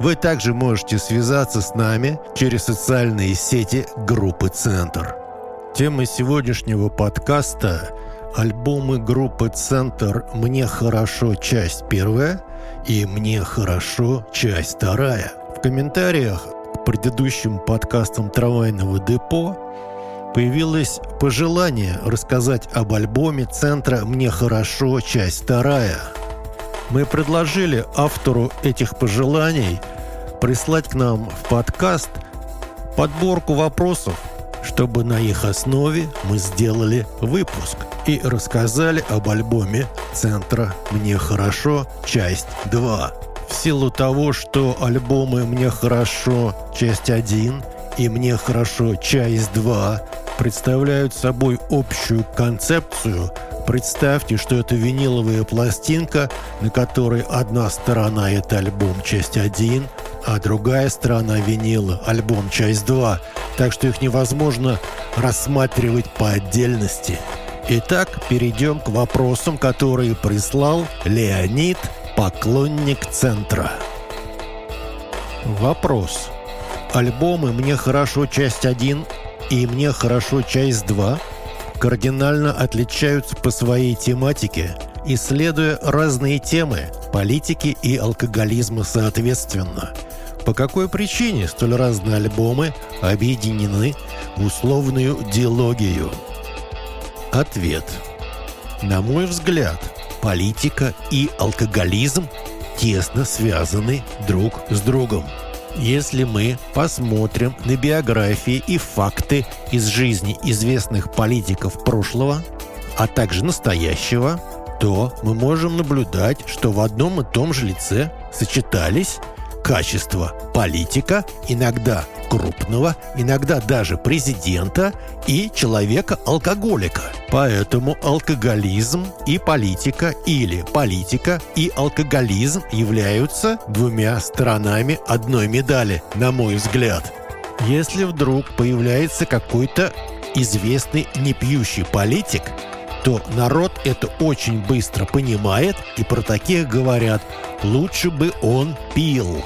вы также можете связаться с нами через социальные сети группы «Центр». Тема сегодняшнего подкаста – альбомы группы «Центр» «Мне хорошо. Часть первая» и «Мне хорошо. Часть вторая». В комментариях к предыдущим подкастам «Трамвайного депо» появилось пожелание рассказать об альбоме «Центра. Мне хорошо. Часть вторая». Мы предложили автору этих пожеланий прислать к нам в подкаст подборку вопросов, чтобы на их основе мы сделали выпуск и рассказали об альбоме «Центра Мне хорошо. Часть 2». В силу того, что альбомы «Мне хорошо. Часть 1» и «Мне хорошо. Часть 2» представляют собой общую концепцию – Представьте, что это виниловая пластинка, на которой одна сторона – это альбом часть 1, а другая сторона винила – альбом часть 2, так что их невозможно рассматривать по отдельности. Итак, перейдем к вопросам, которые прислал Леонид, поклонник центра. Вопрос. Альбомы «Мне хорошо. Часть 1» и «Мне хорошо. Часть 2» кардинально отличаются по своей тематике, исследуя разные темы политики и алкоголизма соответственно. По какой причине столь разные альбомы объединены в условную диалогию? Ответ. На мой взгляд, политика и алкоголизм тесно связаны друг с другом. Если мы посмотрим на биографии и факты из жизни известных политиков прошлого, а также настоящего, то мы можем наблюдать, что в одном и том же лице сочетались качества политика, иногда крупного, иногда даже президента и человека-алкоголика. Поэтому алкоголизм и политика или политика и алкоголизм являются двумя сторонами одной медали, на мой взгляд. Если вдруг появляется какой-то известный непьющий политик, то народ это очень быстро понимает и про таких говорят «лучше бы он пил».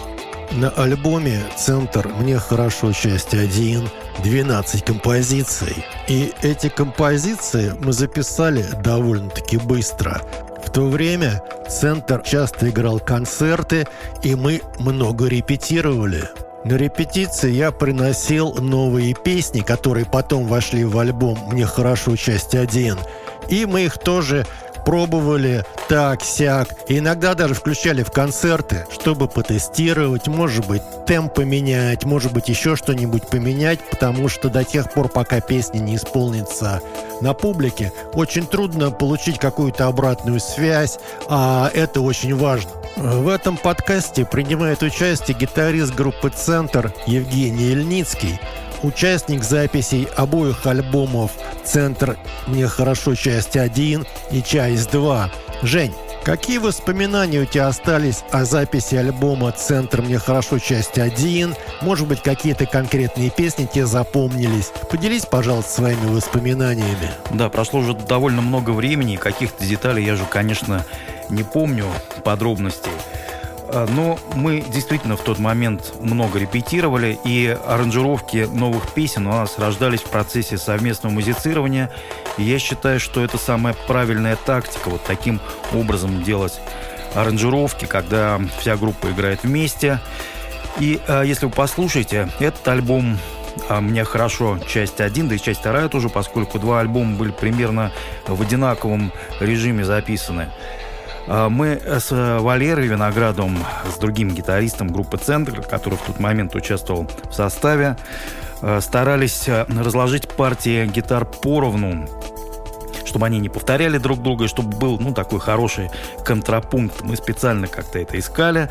На альбоме «Центр. Мне хорошо. Часть 1» 12 композиций. И эти композиции мы записали довольно-таки быстро. В то время «Центр» часто играл концерты, и мы много репетировали. На репетиции я приносил новые песни, которые потом вошли в альбом «Мне хорошо. Часть 1». И мы их тоже пробовали так, сяк. И иногда даже включали в концерты, чтобы потестировать, может быть, темп поменять, может быть, еще что-нибудь поменять, потому что до тех пор, пока песня не исполнится на публике, очень трудно получить какую-то обратную связь, а это очень важно. В этом подкасте принимает участие гитарист группы «Центр» Евгений Ильницкий, участник записей обоих альбомов «Центр. Мне хорошо. Часть 1» и «Часть 2». Жень, какие воспоминания у тебя остались о записи альбома «Центр. Мне хорошо. Часть 1»? Может быть, какие-то конкретные песни тебе запомнились? Поделись, пожалуйста, своими воспоминаниями. Да, прошло уже довольно много времени, каких-то деталей я же, конечно, не помню подробностей. А, но мы действительно в тот момент много репетировали, и аранжировки новых песен у нас рождались в процессе совместного музицирования. И я считаю, что это самая правильная тактика, вот таким образом делать аранжировки, когда вся группа играет вместе. И э, если вы послушаете, этот альбом а мне хорошо часть 1, да и часть 2 тоже, поскольку два альбома были примерно в одинаковом режиме записаны. А, мы с Валерой Виноградом, с другим гитаристом группы «Центр», который в тот момент участвовал в составе, а, старались а, разложить партии гитар поровну, чтобы они не повторяли друг друга, и чтобы был ну, такой хороший контрапункт. Мы специально как-то это искали.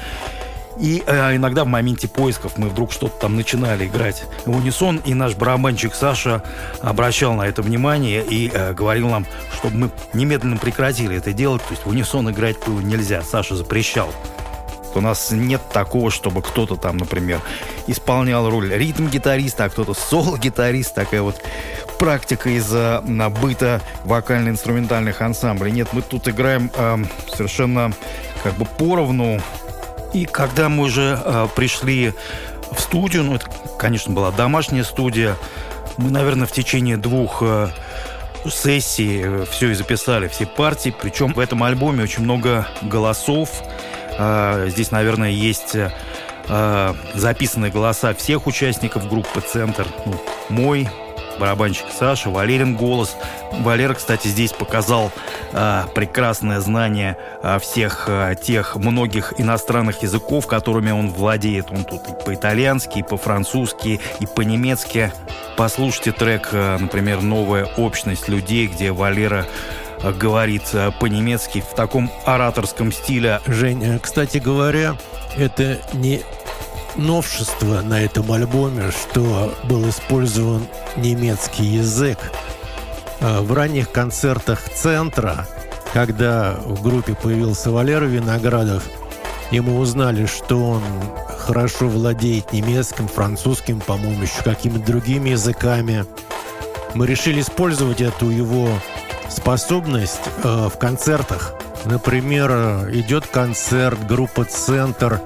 И э, иногда в моменте поисков мы вдруг что-то там начинали играть в унисон, и наш барабанщик Саша обращал на это внимание и э, говорил нам, чтобы мы немедленно прекратили это делать, то есть в унисон играть было нельзя, Саша запрещал. У нас нет такого, чтобы кто-то там, например, исполнял роль ритм-гитариста, а кто-то соло-гитарист. Такая вот практика из-за быта вокально-инструментальных ансамблей. Нет, мы тут играем э, совершенно как бы поровну. И когда мы уже э, пришли в студию, ну, это, конечно, была домашняя студия, мы, наверное, в течение двух э, сессий э, все и записали, все партии. Причем в этом альбоме очень много голосов, а, здесь, наверное, есть а, записанные голоса всех участников группы «Центр». Ну, мой, барабанщик Саша, Валерин голос. Валера, кстати, здесь показал э, прекрасное знание э, всех э, тех многих иностранных языков, которыми он владеет. Он тут и по-итальянски, и по-французски, и по-немецки. Послушайте трек, э, например, «Новая общность людей», где Валера говорит по-немецки в таком ораторском стиле. Жень, кстати говоря, это не новшество на этом альбоме, что был использован немецкий язык. А в ранних концертах центра, когда в группе появился Валера Виноградов, и мы узнали, что он хорошо владеет немецким, французским, по-моему, еще какими-то другими языками, мы решили использовать эту его способность э, в концертах. Например, идет концерт группа «Центр»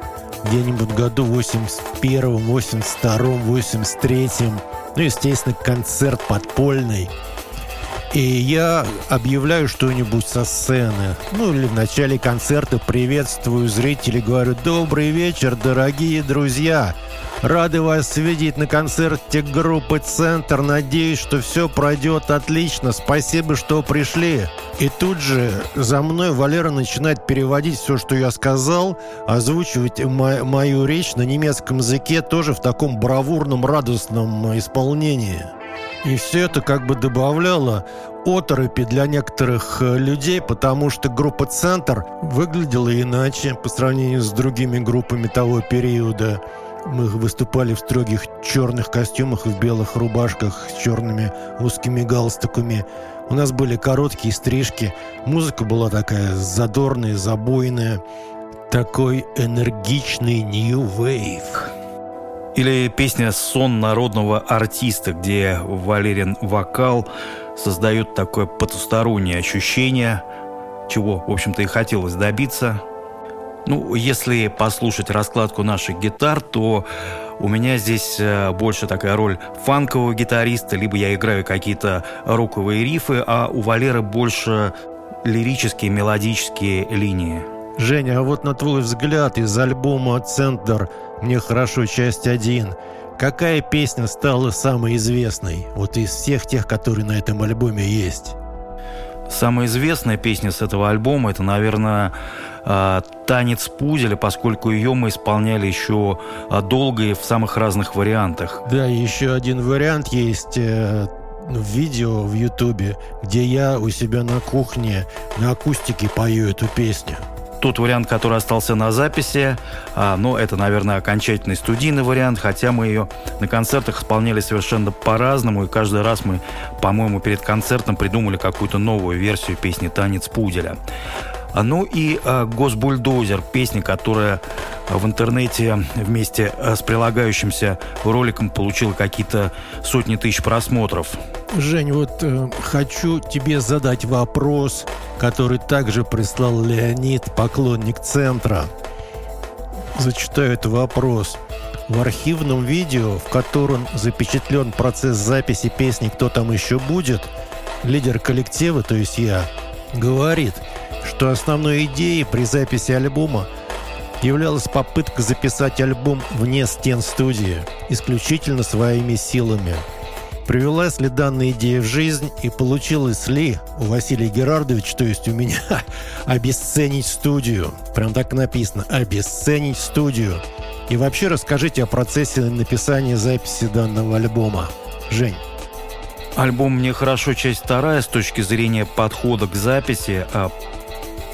где-нибудь году 81 82 83 Ну, естественно, концерт подпольный. И я объявляю что-нибудь со сцены. Ну, или в начале концерта приветствую зрителей, говорю «Добрый вечер, дорогие друзья!» Рады вас видеть на концерте группы «Центр». Надеюсь, что все пройдет отлично. Спасибо, что пришли. И тут же за мной Валера начинает переводить все, что я сказал, озвучивать мо- мою речь на немецком языке тоже в таком бравурном, радостном исполнении. И все это как бы добавляло оторопи для некоторых э, людей, потому что группа «Центр» выглядела иначе по сравнению с другими группами того периода. Мы выступали в строгих черных костюмах и в белых рубашках с черными узкими галстуками. У нас были короткие стрижки. Музыка была такая задорная, забойная. Такой энергичный Wave. Или песня «Сон народного артиста», где Валерин вокал создает такое потустороннее ощущение, чего, в общем-то, и хотелось добиться – ну, если послушать раскладку наших гитар, то у меня здесь э, больше такая роль фанкового гитариста, либо я играю какие-то роковые рифы, а у Валеры больше лирические, мелодические линии. Женя, а вот на твой взгляд из альбома «Центр» «Мне хорошо. Часть 1» какая песня стала самой известной вот из всех тех, которые на этом альбоме есть? Самая известная песня с этого альбома это, наверное, а, «Танец пузеля», поскольку ее мы исполняли еще а, долго и в самых разных вариантах. Да, еще один вариант есть э, в видео в Ютубе, где я у себя на кухне на акустике пою эту песню тот вариант, который остался на записи, а, ну, это, наверное, окончательный студийный вариант, хотя мы ее на концертах исполняли совершенно по-разному, и каждый раз мы, по-моему, перед концертом придумали какую-то новую версию песни «Танец пуделя». А, ну и а, «Госбульдозер», песня, которая в интернете вместе с прилагающимся роликом получила какие-то сотни тысяч просмотров. Жень, вот э, хочу тебе задать вопрос, который также прислал Леонид, поклонник центра. Зачитаю этот вопрос. В архивном видео, в котором запечатлен процесс записи песни «Кто там еще будет», лидер коллектива, то есть я, говорит, что основной идеей при записи альбома являлась попытка записать альбом вне стен студии, исключительно своими силами – Привелась ли данная идея в жизнь и получилось ли у Василия Герардовича, то есть у меня, обесценить студию? Прям так написано, обесценить студию. И вообще расскажите о процессе написания записи данного альбома. Жень. Альбом «Мне хорошо. Часть вторая» с точки зрения подхода к записи а,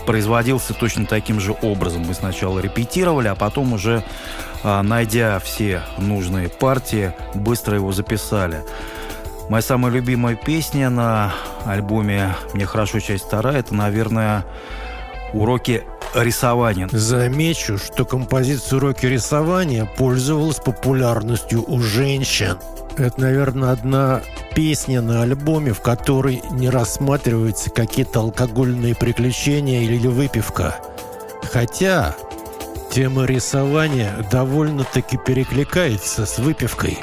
производился точно таким же образом. Мы сначала репетировали, а потом уже, а, найдя все нужные партии, быстро его записали. Моя самая любимая песня на альбоме «Мне хорошо, часть вторая» — это, наверное, «Уроки рисования». Замечу, что композиция «Уроки рисования» пользовалась популярностью у женщин. Это, наверное, одна песня на альбоме, в которой не рассматриваются какие-то алкогольные приключения или выпивка. Хотя тема рисования довольно-таки перекликается с выпивкой.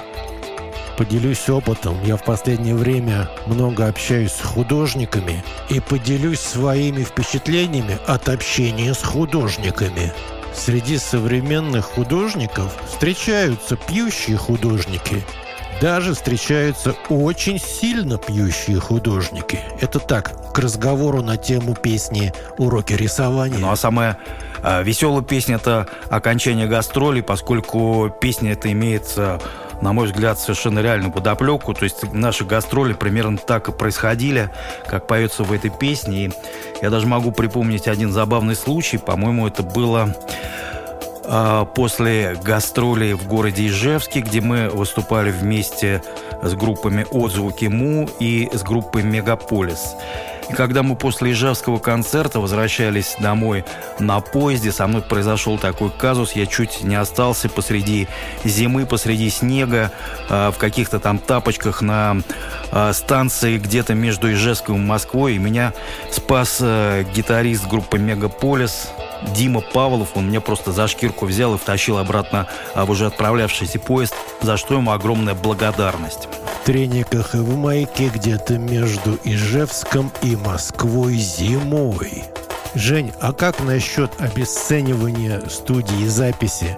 Поделюсь опытом. Я в последнее время много общаюсь с художниками и поделюсь своими впечатлениями от общения с художниками. Среди современных художников встречаются пьющие художники – даже встречаются очень сильно пьющие художники. Это так, к разговору на тему песни «Уроки рисования». Ну а самая э, веселая песня – это окончание гастролей, поскольку песня это имеется на мой взгляд, совершенно реальную подоплеку. То есть наши гастроли примерно так и происходили, как поется в этой песне. И я даже могу припомнить один забавный случай. По-моему, это было а, после гастролей в городе Ижевске, где мы выступали вместе с группами «Отзвуки Му» и с группой «Мегаполис». И когда мы после Ижевского концерта возвращались домой на поезде, со мной произошел такой казус, я чуть не остался посреди зимы, посреди снега, а, в каких-то там тапочках на а, станции где-то между Ижевском и Москвой, и меня спас гитарист группы «Мегаполис», Дима Павлов, он меня просто за шкирку взял и втащил обратно в уже отправлявшийся поезд, за что ему огромная благодарность. Трениках и в майке где-то между Ижевском и Москвой зимой. Жень, а как насчет обесценивания студии записи?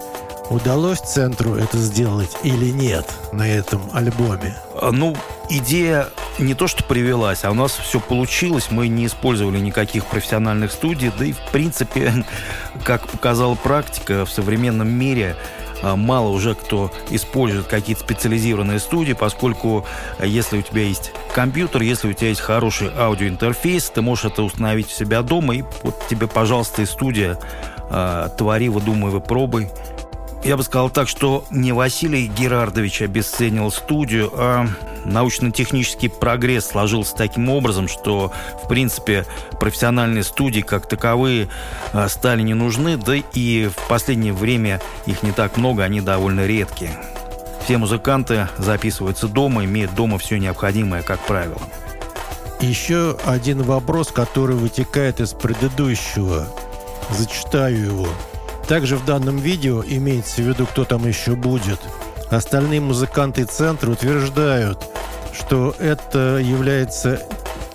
Удалось центру это сделать или нет на этом альбоме? А, ну, идея не то что привелась, а у нас все получилось. Мы не использовали никаких профессиональных студий. Да и, в принципе, как показала практика, в современном мире мало уже кто использует какие-то специализированные студии, поскольку а, если у тебя есть компьютер, если у тебя есть хороший аудиоинтерфейс, ты можешь это установить у себя дома, и вот тебе, пожалуйста, и студия, твори, выдумывай, пробуй. Я бы сказал так, что не Василий Герардович обесценил студию, а научно-технический прогресс сложился таким образом, что, в принципе, профессиональные студии как таковые а, стали не нужны, да и в последнее время их не так много, они довольно редкие. Все музыканты записываются дома, имеют дома все необходимое, как правило. Еще один вопрос, который вытекает из предыдущего. Зачитаю его. Также в данном видео имеется в виду, кто там еще будет. Остальные музыканты центра утверждают, что это является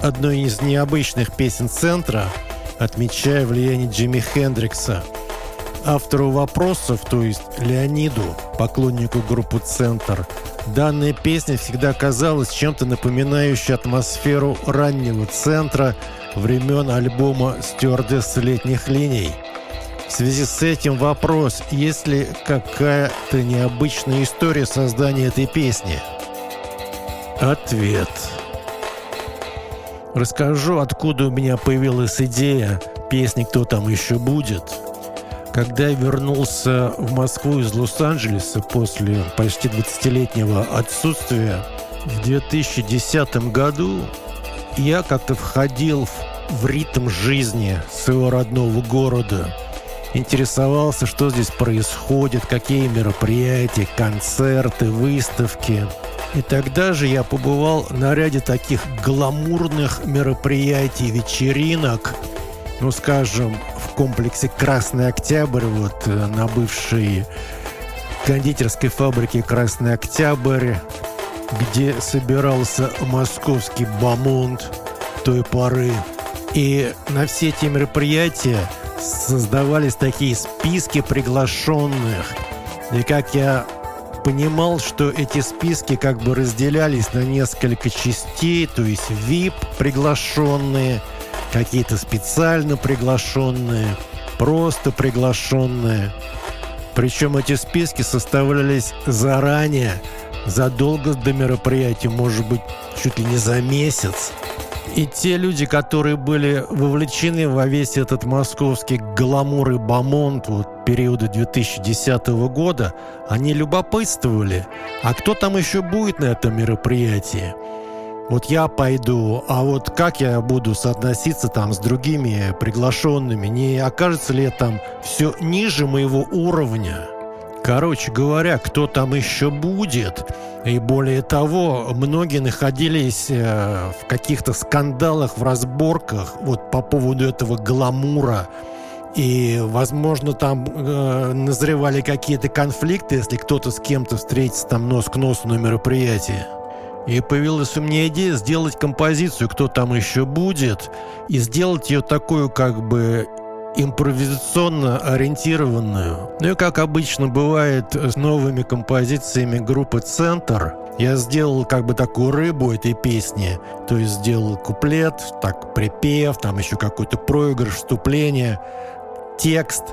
одной из необычных песен центра, отмечая влияние Джимми Хендрикса. Автору вопросов, то есть Леониду, поклоннику группы «Центр», данная песня всегда казалась чем-то напоминающей атмосферу раннего центра времен альбома «Стюардесса летних линий». В связи с этим вопрос, есть ли какая-то необычная история создания этой песни? Ответ. Расскажу, откуда у меня появилась идея песни «Кто там еще будет». Когда я вернулся в Москву из Лос-Анджелеса после почти 20-летнего отсутствия, в 2010 году я как-то входил в, в ритм жизни своего родного города – интересовался, что здесь происходит, какие мероприятия, концерты, выставки. И тогда же я побывал на ряде таких гламурных мероприятий, вечеринок, ну, скажем, в комплексе «Красный Октябрь», вот э, на бывшей кондитерской фабрике «Красный Октябрь», где собирался московский бамонт той поры. И на все эти мероприятия создавались такие списки приглашенных. И как я понимал, что эти списки как бы разделялись на несколько частей, то есть VIP приглашенные, какие-то специально приглашенные, просто приглашенные. Причем эти списки составлялись заранее, задолго до мероприятия, может быть, чуть ли не за месяц. И те люди, которые были вовлечены во весь этот московский гламур и бомонд вот, периода 2010 года, они любопытствовали, а кто там еще будет на этом мероприятии? Вот я пойду, а вот как я буду соотноситься там с другими приглашенными? Не окажется ли там все ниже моего уровня? Короче говоря, кто там еще будет? И более того, многие находились э, в каких-то скандалах, в разборках вот по поводу этого гламура. И, возможно, там э, назревали какие-то конфликты, если кто-то с кем-то встретится там нос к носу на мероприятии. И появилась у меня идея сделать композицию «Кто там еще будет» и сделать ее такую как бы импровизационно ориентированную. Ну и как обычно бывает с новыми композициями группы «Центр», я сделал как бы такую рыбу этой песни. То есть сделал куплет, так припев, там еще какой-то проигрыш, вступление, текст.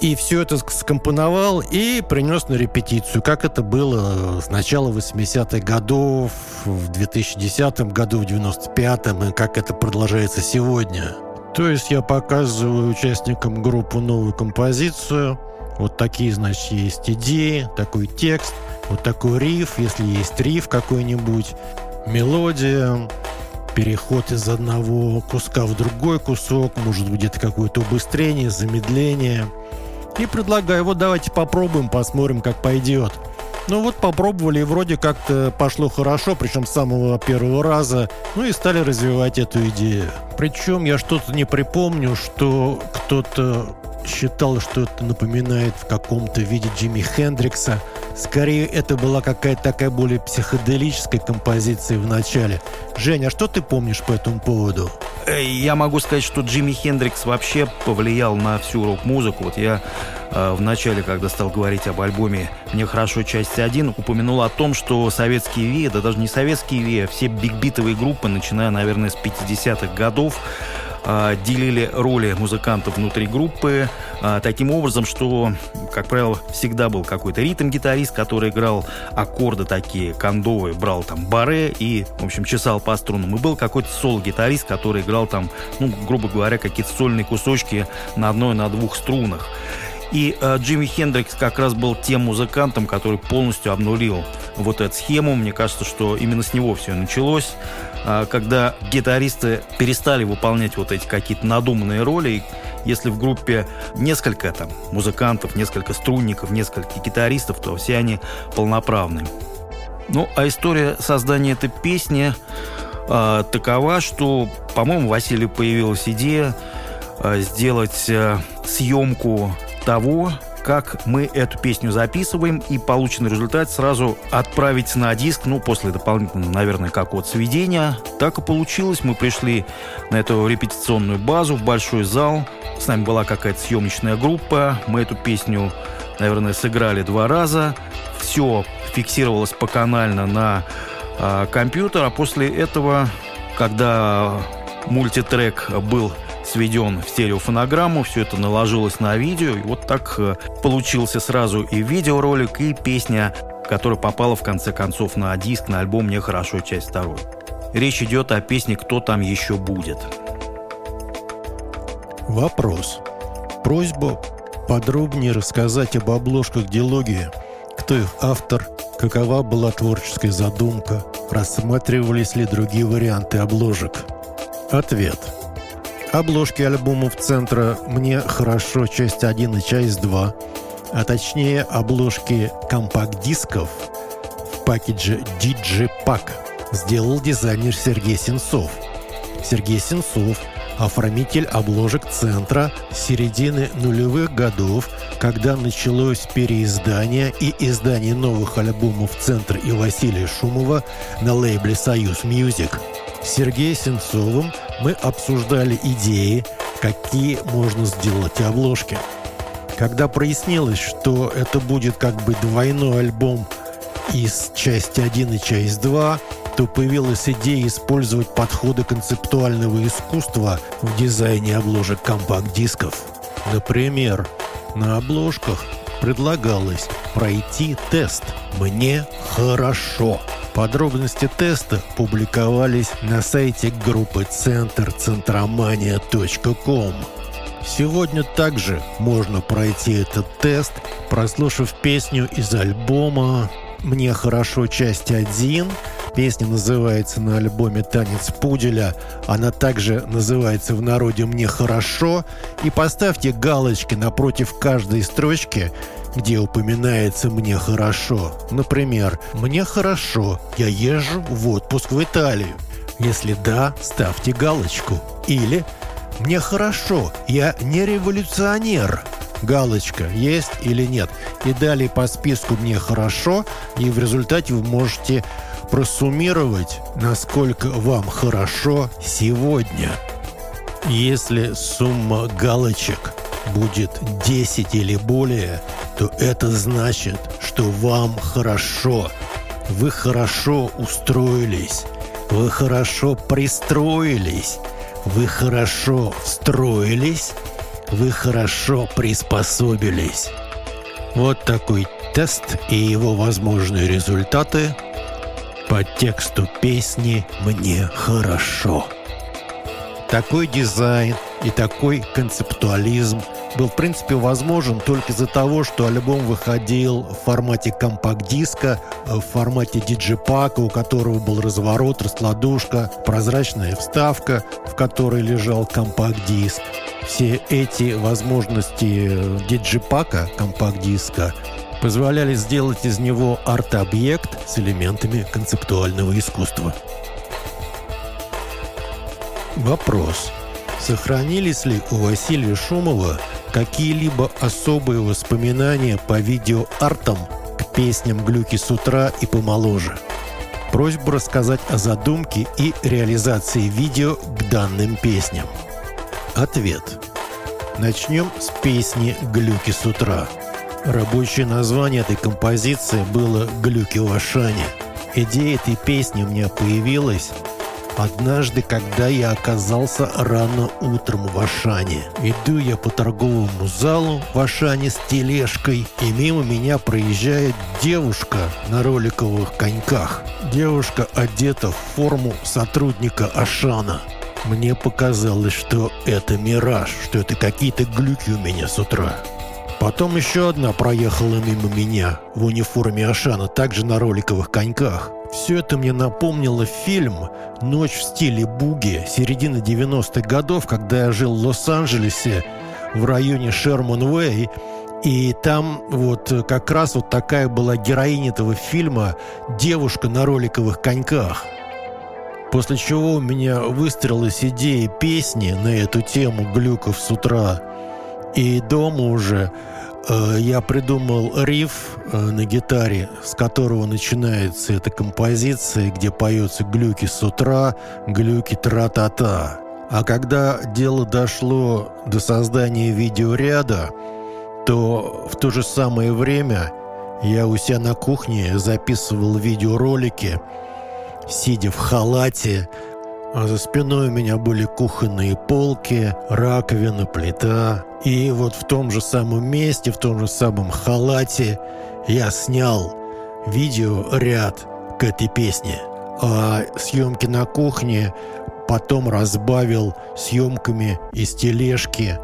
И все это скомпоновал и принес на репетицию, как это было с начала 80-х годов, в 2010 году, в 95-м, и как это продолжается сегодня. То есть я показываю участникам группы новую композицию. Вот такие, значит, есть идеи, такой текст, вот такой риф, если есть риф какой-нибудь, мелодия, переход из одного куска в другой кусок, может быть, это какое-то убыстрение, замедление. И предлагаю, вот давайте попробуем, посмотрим, как пойдет. Ну вот попробовали, и вроде как-то пошло хорошо, причем с самого первого раза, ну и стали развивать эту идею. Причем я что-то не припомню, что кто-то считал, что это напоминает в каком-то виде Джимми Хендрикса. Скорее, это была какая-то такая более психоделическая композиция в начале. Женя, а что ты помнишь по этому поводу? Я могу сказать, что Джимми Хендрикс вообще повлиял на всю рок-музыку. Вот я э, в начале, когда стал говорить об альбоме «Мне хорошо. Часть 1», упомянул о том, что советские ВИА, да даже не советские ВИА, все бигбитовые группы, начиная, наверное, с 50-х годов, а, делили роли музыкантов внутри группы а, таким образом, что, как правило, всегда был какой-то ритм-гитарист, который играл аккорды такие кондовые, брал там баре и, в общем, чесал по струнам. И был какой-то соло-гитарист, который играл там, ну, грубо говоря, какие-то сольные кусочки на одной, на двух струнах. И э, Джимми Хендрикс как раз был тем музыкантом, который полностью обнулил вот эту схему. Мне кажется, что именно с него все началось, э, когда гитаристы перестали выполнять вот эти какие-то надуманные роли. Если в группе несколько там музыкантов, несколько струнников, несколько гитаристов, то все они полноправные. Ну, а история создания этой песни э, такова, что, по-моему, Василию появилась идея э, сделать э, съемку того, как мы эту песню записываем и полученный результат сразу отправить на диск, ну, после дополнительного, наверное, как от сведения. Так и получилось. Мы пришли на эту репетиционную базу, в большой зал. С нами была какая-то съемочная группа. Мы эту песню, наверное, сыграли два раза. Все фиксировалось поканально на э, компьютер, а после этого, когда мультитрек был сведен в стереофонограмму, все это наложилось на видео, и вот так э, получился сразу и видеоролик, и песня, которая попала в конце концов на диск, на альбом «Мне хорошо. Часть второй». Речь идет о песне «Кто там еще будет». Вопрос. Просьба подробнее рассказать об обложках дилогии. Кто их автор, какова была творческая задумка, рассматривались ли другие варианты обложек. Ответ – Обложки альбомов центра «Мне хорошо. Часть 1» и «Часть 2», а точнее обложки компакт-дисков в package Digipack сделал дизайнер Сергей Сенцов. Сергей Сенцов – оформитель обложек центра середины нулевых годов, когда началось переиздание и издание новых альбомов центра и Василия Шумова на лейбле «Союз Music». Сергеем Сенцовым мы обсуждали идеи, какие можно сделать обложки. Когда прояснилось, что это будет как бы двойной альбом из части 1 и часть 2, то появилась идея использовать подходы концептуального искусства в дизайне обложек компакт-дисков. Например, на обложках предлагалось пройти тест «Мне хорошо». Подробности теста публиковались на сайте группы Центр центромания.ком. Сегодня также можно пройти этот тест, прослушав песню из альбома «Мне хорошо. Часть 1». Песня называется на альбоме «Танец пуделя». Она также называется в народе «Мне хорошо». И поставьте галочки напротив каждой строчки, где упоминается «мне хорошо». Например, «мне хорошо, я езжу в отпуск в Италию». Если да, ставьте галочку. Или «мне хорошо, я не революционер». Галочка есть или нет. И далее по списку «мне хорошо», и в результате вы можете просуммировать, насколько вам хорошо сегодня. Если сумма галочек будет 10 или более, то это значит, что вам хорошо. Вы хорошо устроились. Вы хорошо пристроились. Вы хорошо встроились. Вы хорошо приспособились. Вот такой тест и его возможные результаты по тексту песни «Мне хорошо». Такой дизайн и такой концептуализм был, в принципе, возможен только из-за того, что альбом выходил в формате компакт-диска, в формате диджипака, у которого был разворот, раскладушка, прозрачная вставка, в которой лежал компакт-диск. Все эти возможности диджипака, компакт-диска, позволяли сделать из него арт-объект с элементами концептуального искусства. Вопрос. Сохранились ли у Василия Шумова какие-либо особые воспоминания по видеоартам к песням «Глюки с утра» и «Помоложе»? Просьба рассказать о задумке и реализации видео к данным песням. Ответ. Начнем с песни «Глюки с утра». Рабочее название этой композиции было «Глюки в Ашане». Идея этой песни у меня появилась Однажды, когда я оказался рано утром в Ашане, иду я по торговому залу в Ашане с тележкой, и мимо меня проезжает девушка на роликовых коньках. Девушка одета в форму сотрудника Ашана. Мне показалось, что это мираж, что это какие-то глюки у меня с утра. Потом еще одна проехала мимо меня в униформе Ашана, также на роликовых коньках. Все это мне напомнило фильм «Ночь в стиле буги» середины 90-х годов, когда я жил в Лос-Анджелесе в районе Шерман-Уэй, и там вот как раз вот такая была героиня этого фильма девушка на роликовых коньках. После чего у меня выстрелилась идея песни на эту тему глюков с утра. И дома уже я придумал риф э, на гитаре, с которого начинается эта композиция, где поется глюки с утра, глюки тра-та-та. А когда дело дошло до создания видеоряда, то в то же самое время я у себя на кухне записывал видеоролики, сидя в халате, а за спиной у меня были кухонные полки, раковина, плита. И вот в том же самом месте, в том же самом халате я снял видеоряд к этой песне. А съемки на кухне потом разбавил съемками из тележки,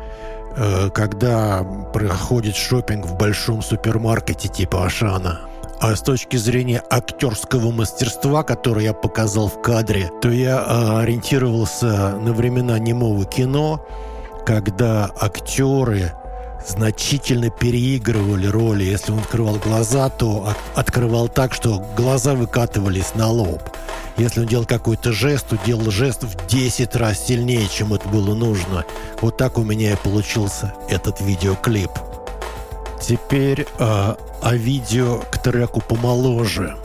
э, когда проходит шопинг в большом супермаркете типа Ашана. А с точки зрения актерского мастерства, которое я показал в кадре, то я а, ориентировался на времена немого кино, когда актеры значительно переигрывали роли. Если он открывал глаза, то открывал так, что глаза выкатывались на лоб. Если он делал какой-то жест, то делал жест в 10 раз сильнее, чем это было нужно. Вот так у меня и получился этот видеоклип. Теперь э, о видео к треку «Помоложе».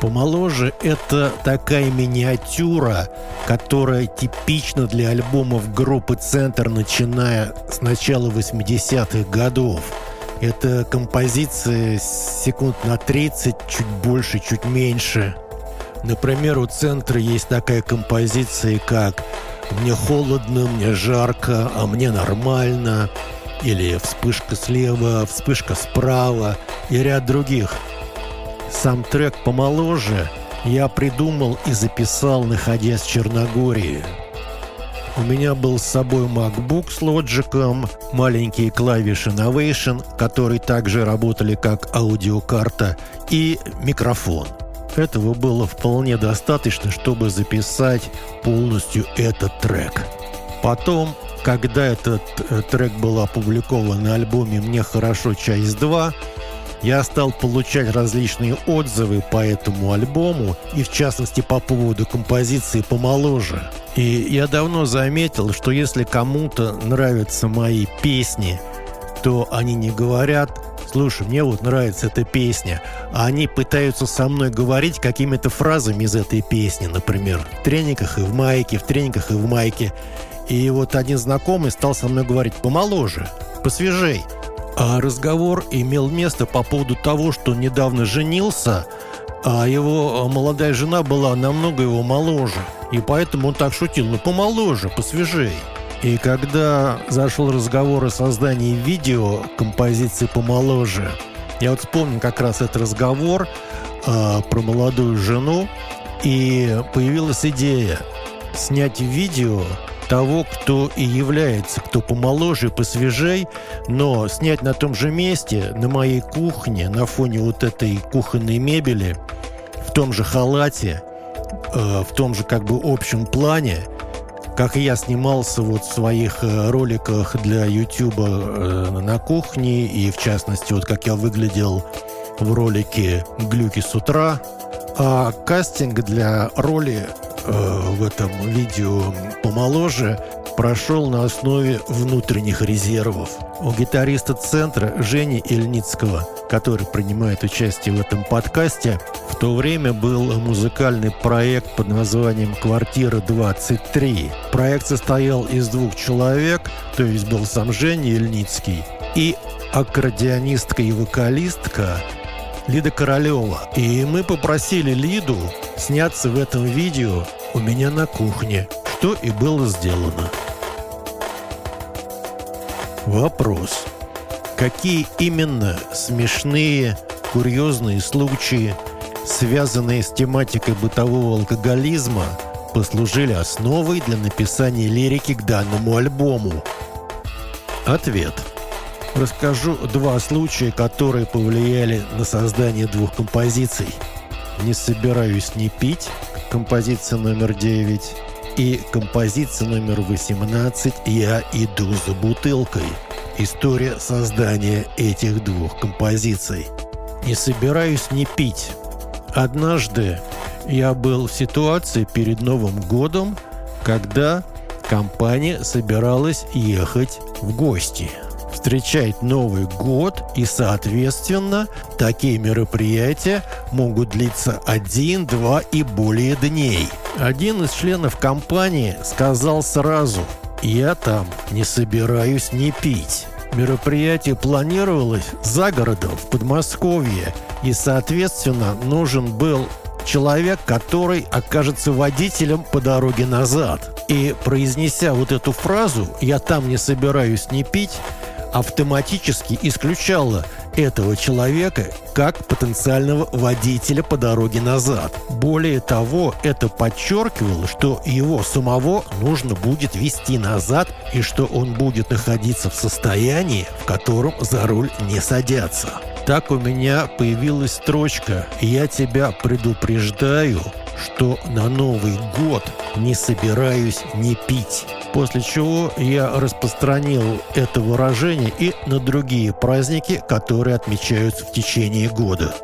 «Помоложе» — это такая миниатюра, которая типична для альбомов группы «Центр», начиная с начала 80-х годов. Это композиция секунд на 30, чуть больше, чуть меньше. Например, у «Центра» есть такая композиция, как «Мне холодно, мне жарко, а мне нормально», или вспышка слева, вспышка справа и ряд других. Сам трек помоложе я придумал и записал, находясь в Черногории. У меня был с собой MacBook с лоджиком, маленькие клавиши Novation, которые также работали как аудиокарта, и микрофон. Этого было вполне достаточно, чтобы записать полностью этот трек. Потом, когда этот э, трек был опубликован на альбоме «Мне хорошо. Часть 2», я стал получать различные отзывы по этому альбому, и в частности по поводу композиции «Помоложе». И я давно заметил, что если кому-то нравятся мои песни, то они не говорят «Слушай, мне вот нравится эта песня», а они пытаются со мной говорить какими-то фразами из этой песни, например, в трениках и в майке, в трениках и в майке. И вот один знакомый стал со мной говорить «Помоложе, посвежей». А разговор имел место по поводу того, что недавно женился, а его молодая жена была намного его моложе. И поэтому он так шутил, ну помоложе, посвежей. И когда зашел разговор о создании видео композиции «Помоложе», я вот вспомнил как раз этот разговор э, про молодую жену, и появилась идея снять видео того, кто и является, кто помоложе, посвежей, но снять на том же месте, на моей кухне, на фоне вот этой кухонной мебели, в том же халате, э, в том же как бы общем плане, как я снимался вот в своих э, роликах для YouTube э, на кухне, и в частности, вот как я выглядел в ролике «Глюки с утра», а кастинг для роли в этом видео помоложе прошел на основе внутренних резервов. У гитариста центра Жени Ильницкого, который принимает участие в этом подкасте, в то время был музыкальный проект под названием «Квартира 23». Проект состоял из двух человек, то есть был сам Женя Ильницкий и аккордеонистка и вокалистка Лида Королева. И мы попросили Лиду сняться в этом видео у меня на кухне, что и было сделано. Вопрос. Какие именно смешные, курьезные случаи, связанные с тематикой бытового алкоголизма, послужили основой для написания лирики к данному альбому? Ответ – Расскажу два случая, которые повлияли на создание двух композиций. «Не собираюсь не пить» композиция номер 9 и композиция номер 18 «Я иду за бутылкой». История создания этих двух композиций. «Не собираюсь не пить». Однажды я был в ситуации перед Новым годом, когда компания собиралась ехать в гости – встречать Новый год, и, соответственно, такие мероприятия могут длиться один, два и более дней. Один из членов компании сказал сразу, «Я там не собираюсь не пить». Мероприятие планировалось за городом, в Подмосковье, и, соответственно, нужен был человек, который окажется водителем по дороге назад. И произнеся вот эту фразу «я там не собираюсь не пить», автоматически исключала этого человека как потенциального водителя по дороге назад. Более того, это подчеркивало, что его самого нужно будет вести назад и что он будет находиться в состоянии, в котором за руль не садятся. Так у меня появилась строчка «Я тебя предупреждаю, что на Новый год не собираюсь не пить». После чего я распространил это выражение и на другие праздники, которые отмечаются в течение года.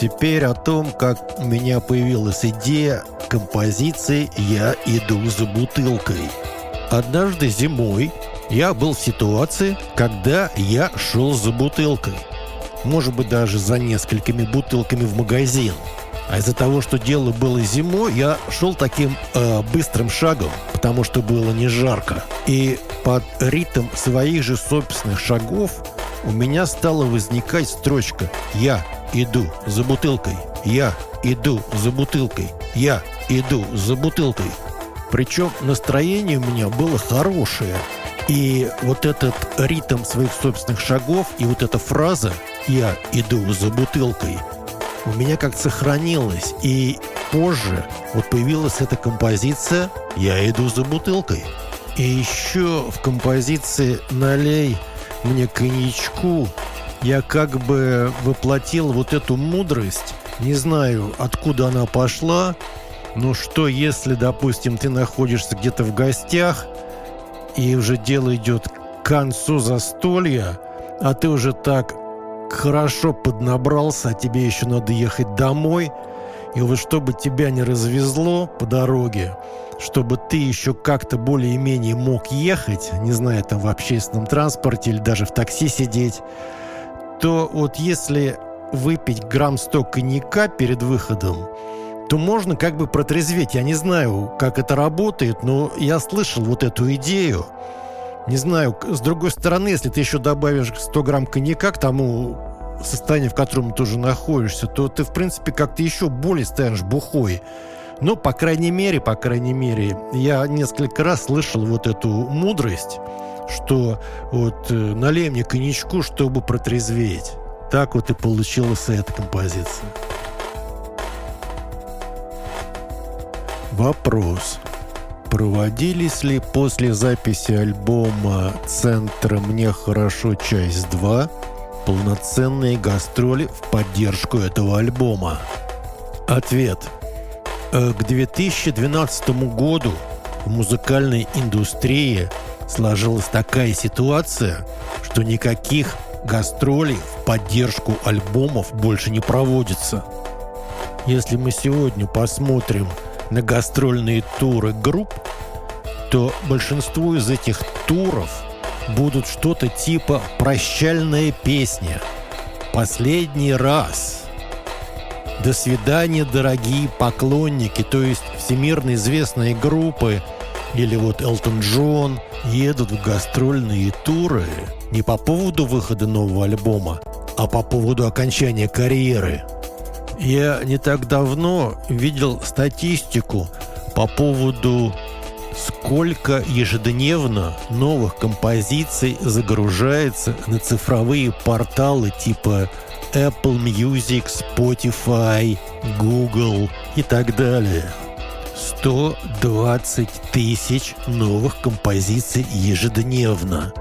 Теперь о том, как у меня появилась идея композиции «Я иду за бутылкой». Однажды зимой я был в ситуации, когда я шел за бутылкой. Может быть, даже за несколькими бутылками в магазин – а из-за того, что дело было зимой, я шел таким э, быстрым шагом, потому что было не жарко. И под ритм своих же собственных шагов у меня стала возникать строчка «Я иду за бутылкой, я иду за бутылкой, я иду за бутылкой». Причем настроение у меня было хорошее. И вот этот ритм своих собственных шагов и вот эта фраза «Я иду за бутылкой» у меня как сохранилось. И позже вот появилась эта композиция «Я иду за бутылкой». И еще в композиции «Налей мне коньячку» я как бы воплотил вот эту мудрость. Не знаю, откуда она пошла, но что если, допустим, ты находишься где-то в гостях, и уже дело идет к концу застолья, а ты уже так хорошо поднабрался, а тебе еще надо ехать домой, и вот чтобы тебя не развезло по дороге, чтобы ты еще как-то более-менее мог ехать, не знаю, там в общественном транспорте или даже в такси сидеть, то вот если выпить грамм 100 коньяка перед выходом, то можно как бы протрезветь. Я не знаю, как это работает, но я слышал вот эту идею. Не знаю, с другой стороны, если ты еще добавишь 100 грамм коньяка к тому состоянию, в котором ты уже находишься, то ты, в принципе, как-то еще более станешь бухой. Но, по крайней мере, по крайней мере, я несколько раз слышал вот эту мудрость, что вот э, налей мне коньячку, чтобы протрезветь. Так вот и получилась эта композиция. Вопрос. Проводились ли после записи альбома «Центра мне хорошо. Часть 2» полноценные гастроли в поддержку этого альбома? Ответ. Э, к 2012 году в музыкальной индустрии сложилась такая ситуация, что никаких гастролей в поддержку альбомов больше не проводится. Если мы сегодня посмотрим на гастрольные туры групп, то большинство из этих туров будут что-то типа «Прощальная песня», «Последний раз», «До свидания, дорогие поклонники», то есть всемирно известные группы или вот Элтон Джон едут в гастрольные туры не по поводу выхода нового альбома, а по поводу окончания карьеры – я не так давно видел статистику по поводу сколько ежедневно новых композиций загружается на цифровые порталы типа Apple Music, Spotify, Google и так далее. 120 тысяч новых композиций ежедневно.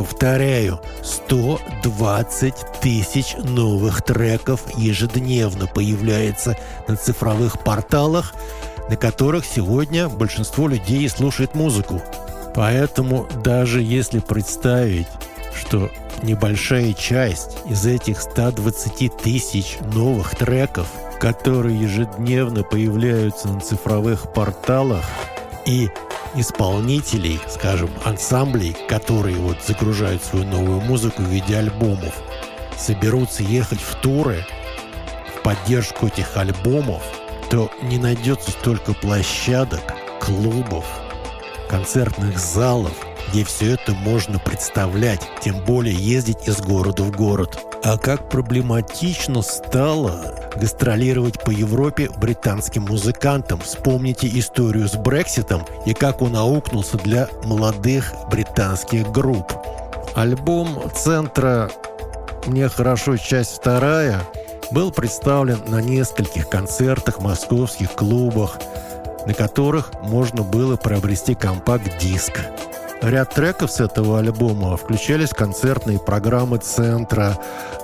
Повторяю, 120 тысяч новых треков ежедневно появляется на цифровых порталах, на которых сегодня большинство людей слушает музыку. Поэтому даже если представить, что небольшая часть из этих 120 тысяч новых треков, которые ежедневно появляются на цифровых порталах, и исполнителей, скажем, ансамблей, которые вот загружают свою новую музыку в виде альбомов, соберутся ехать в туры в поддержку этих альбомов, то не найдется столько площадок, клубов, концертных залов, где все это можно представлять, тем более ездить из города в город. А как проблематично стало гастролировать по Европе британским музыкантам. Вспомните историю с Брекситом и как он аукнулся для молодых британских групп. Альбом «Центра. Мне хорошо. Часть вторая» был представлен на нескольких концертах московских клубах, на которых можно было приобрести компакт-диск. Ряд треков с этого альбома включались в концертные программы центра.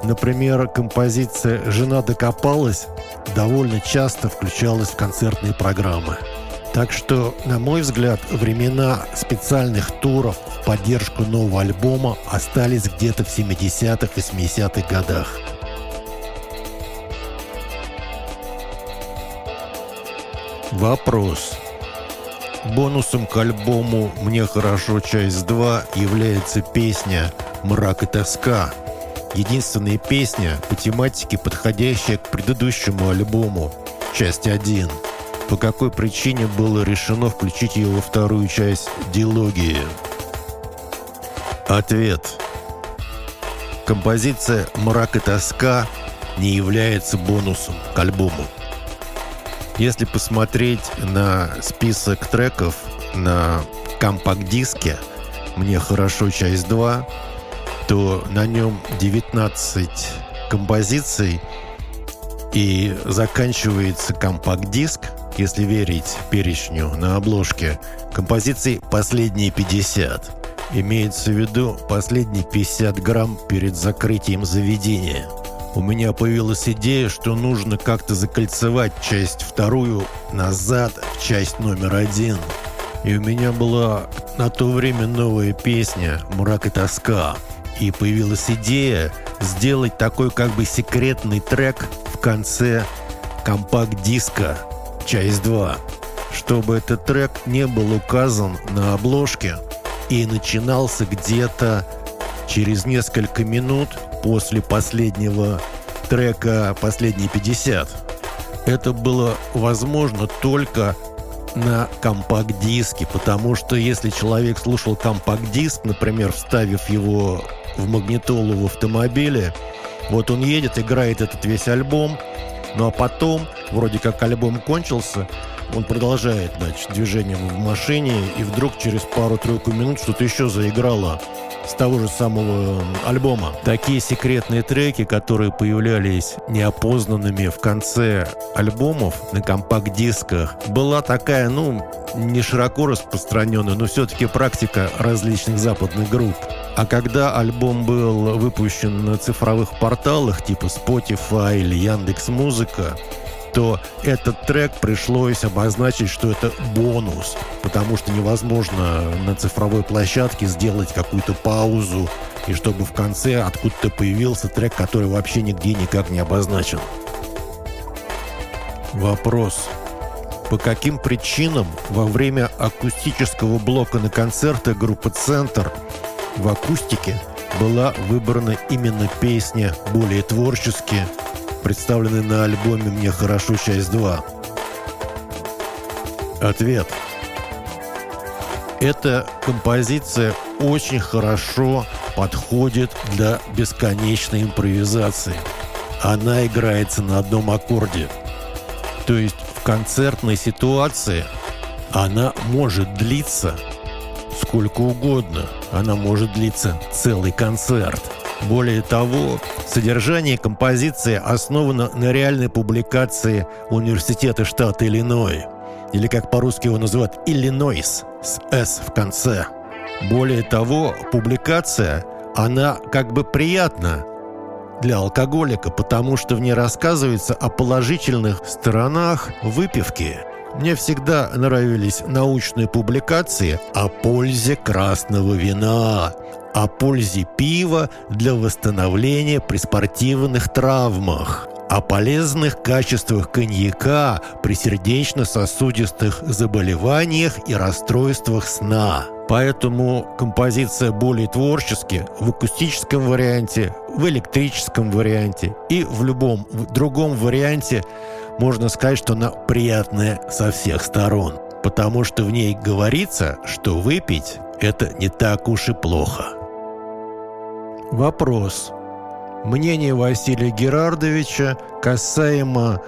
Например, композиция «Жена докопалась» довольно часто включалась в концертные программы. Так что, на мой взгляд, времена специальных туров в поддержку нового альбома остались где-то в 70-х, 80-х годах. Вопрос. Бонусом к альбому «Мне хорошо. Часть 2» является песня «Мрак и тоска». Единственная песня по тематике, подходящая к предыдущему альбому «Часть 1». По какой причине было решено включить ее во вторую часть «Дилогии»? Ответ. Композиция «Мрак и тоска» не является бонусом к альбому. Если посмотреть на список треков на компакт-диске «Мне хорошо. Часть 2», то на нем 19 композиций И заканчивается компакт-диск, если верить перечню на обложке, композиции «Последние 50». Имеется в виду последние 50 грамм перед закрытием заведения. У меня появилась идея, что нужно как-то закольцевать часть вторую назад в часть номер один. И у меня была на то время новая песня «Мрак и тоска». И появилась идея сделать такой как бы секретный трек в конце компакт-диска часть 2, чтобы этот трек не был указан на обложке и начинался где-то через несколько минут после последнего трека «Последние 50». Это было возможно только на компакт-диске, потому что если человек слушал компакт-диск, например, вставив его в магнитолу в автомобиле, вот он едет, играет этот весь альбом, ну а потом, вроде как альбом кончился, он продолжает, значит, движение в машине, и вдруг через пару-тройку минут что-то еще заиграло с того же самого альбома. Такие секретные треки, которые появлялись неопознанными в конце альбомов на компакт-дисках, была такая, ну, не широко распространенная, но все-таки практика различных западных групп. А когда альбом был выпущен на цифровых порталах типа Spotify или Яндекс Музыка, то этот трек пришлось обозначить, что это бонус, потому что невозможно на цифровой площадке сделать какую-то паузу, и чтобы в конце откуда-то появился трек, который вообще нигде никак не обозначен. Вопрос. По каким причинам во время акустического блока на концертах группы «Центр» в акустике была выбрана именно песня более творчески представленный на альбоме «Мне хорошо. Часть 2». Ответ. Эта композиция очень хорошо подходит для бесконечной импровизации. Она играется на одном аккорде. То есть в концертной ситуации она может длиться сколько угодно. Она может длиться целый концерт. Более того, содержание композиции основано на реальной публикации Университета штата Иллиной, или как по-русски его называют «Иллинойс» с «С» в конце. Более того, публикация, она как бы приятна для алкоголика, потому что в ней рассказывается о положительных сторонах выпивки. Мне всегда нравились научные публикации о пользе красного вина, о пользе пива для восстановления при спортивных травмах, о полезных качествах коньяка при сердечно-сосудистых заболеваниях и расстройствах сна. Поэтому композиция более творчески в акустическом варианте, в электрическом варианте и в любом другом варианте можно сказать, что она приятная со всех сторон. Потому что в ней говорится, что выпить – это не так уж и плохо. Вопрос. Мнение Василия Герардовича касаемо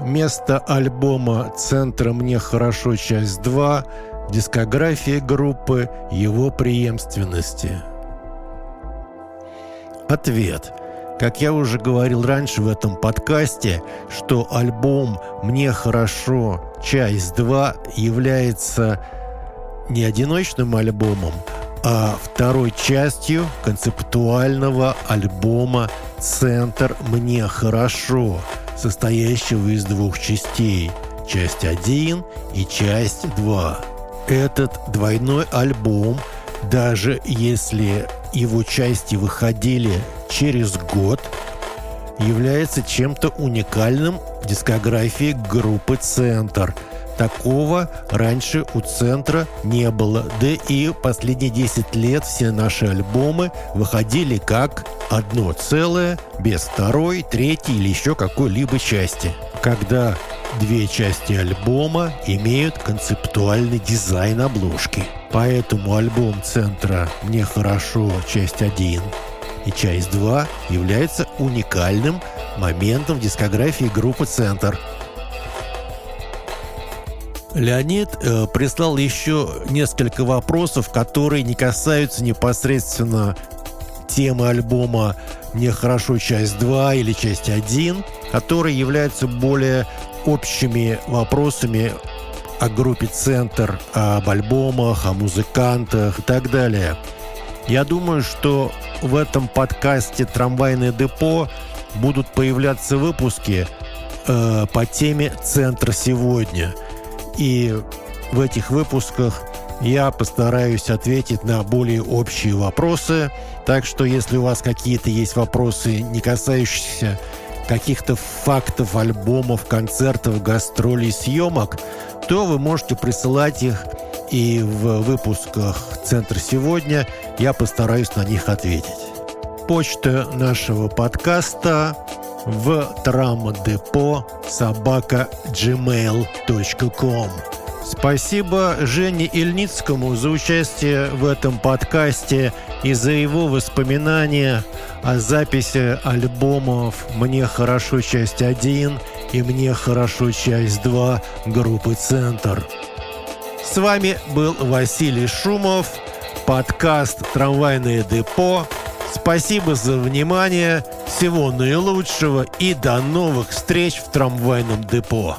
места альбома «Центра мне хорошо. Часть 2», дискографии группы, его преемственности. Ответ. Как я уже говорил раньше в этом подкасте, что альбом «Мне хорошо. Часть 2» является не одиночным альбомом, а второй частью концептуального альбома «Центр мне хорошо», состоящего из двух частей – часть 1 и часть 2. Этот двойной альбом, даже если его части выходили через год, является чем-то уникальным в дискографии группы «Центр», Такого раньше у центра не было. Да и последние 10 лет все наши альбомы выходили как одно целое, без второй, третьей или еще какой-либо части. Когда две части альбома имеют концептуальный дизайн обложки. Поэтому альбом центра «Мне хорошо. Часть 1» и часть 2 является уникальным моментом в дискографии группы «Центр», Леонид э, прислал еще несколько вопросов, которые не касаются непосредственно темы альбома «Мне хорошо. Часть 2» или «Часть 1», которые являются более общими вопросами о группе «Центр», об альбомах, о музыкантах и так далее. Я думаю, что в этом подкасте «Трамвайное депо» будут появляться выпуски э, по теме «Центр сегодня». И в этих выпусках я постараюсь ответить на более общие вопросы. Так что, если у вас какие-то есть вопросы, не касающиеся каких-то фактов, альбомов, концертов, гастролей, съемок, то вы можете присылать их и в выпусках «Центр сегодня» я постараюсь на них ответить. Почта нашего подкаста в трамдепо собака gmail.com Спасибо Жене Ильницкому за участие в этом подкасте и за его воспоминания о записи альбомов «Мне хорошо. Часть 1» и «Мне хорошо. Часть 2» группы «Центр». С вами был Василий Шумов, подкаст «Трамвайное депо». Спасибо за внимание, всего наилучшего и до новых встреч в трамвайном депо.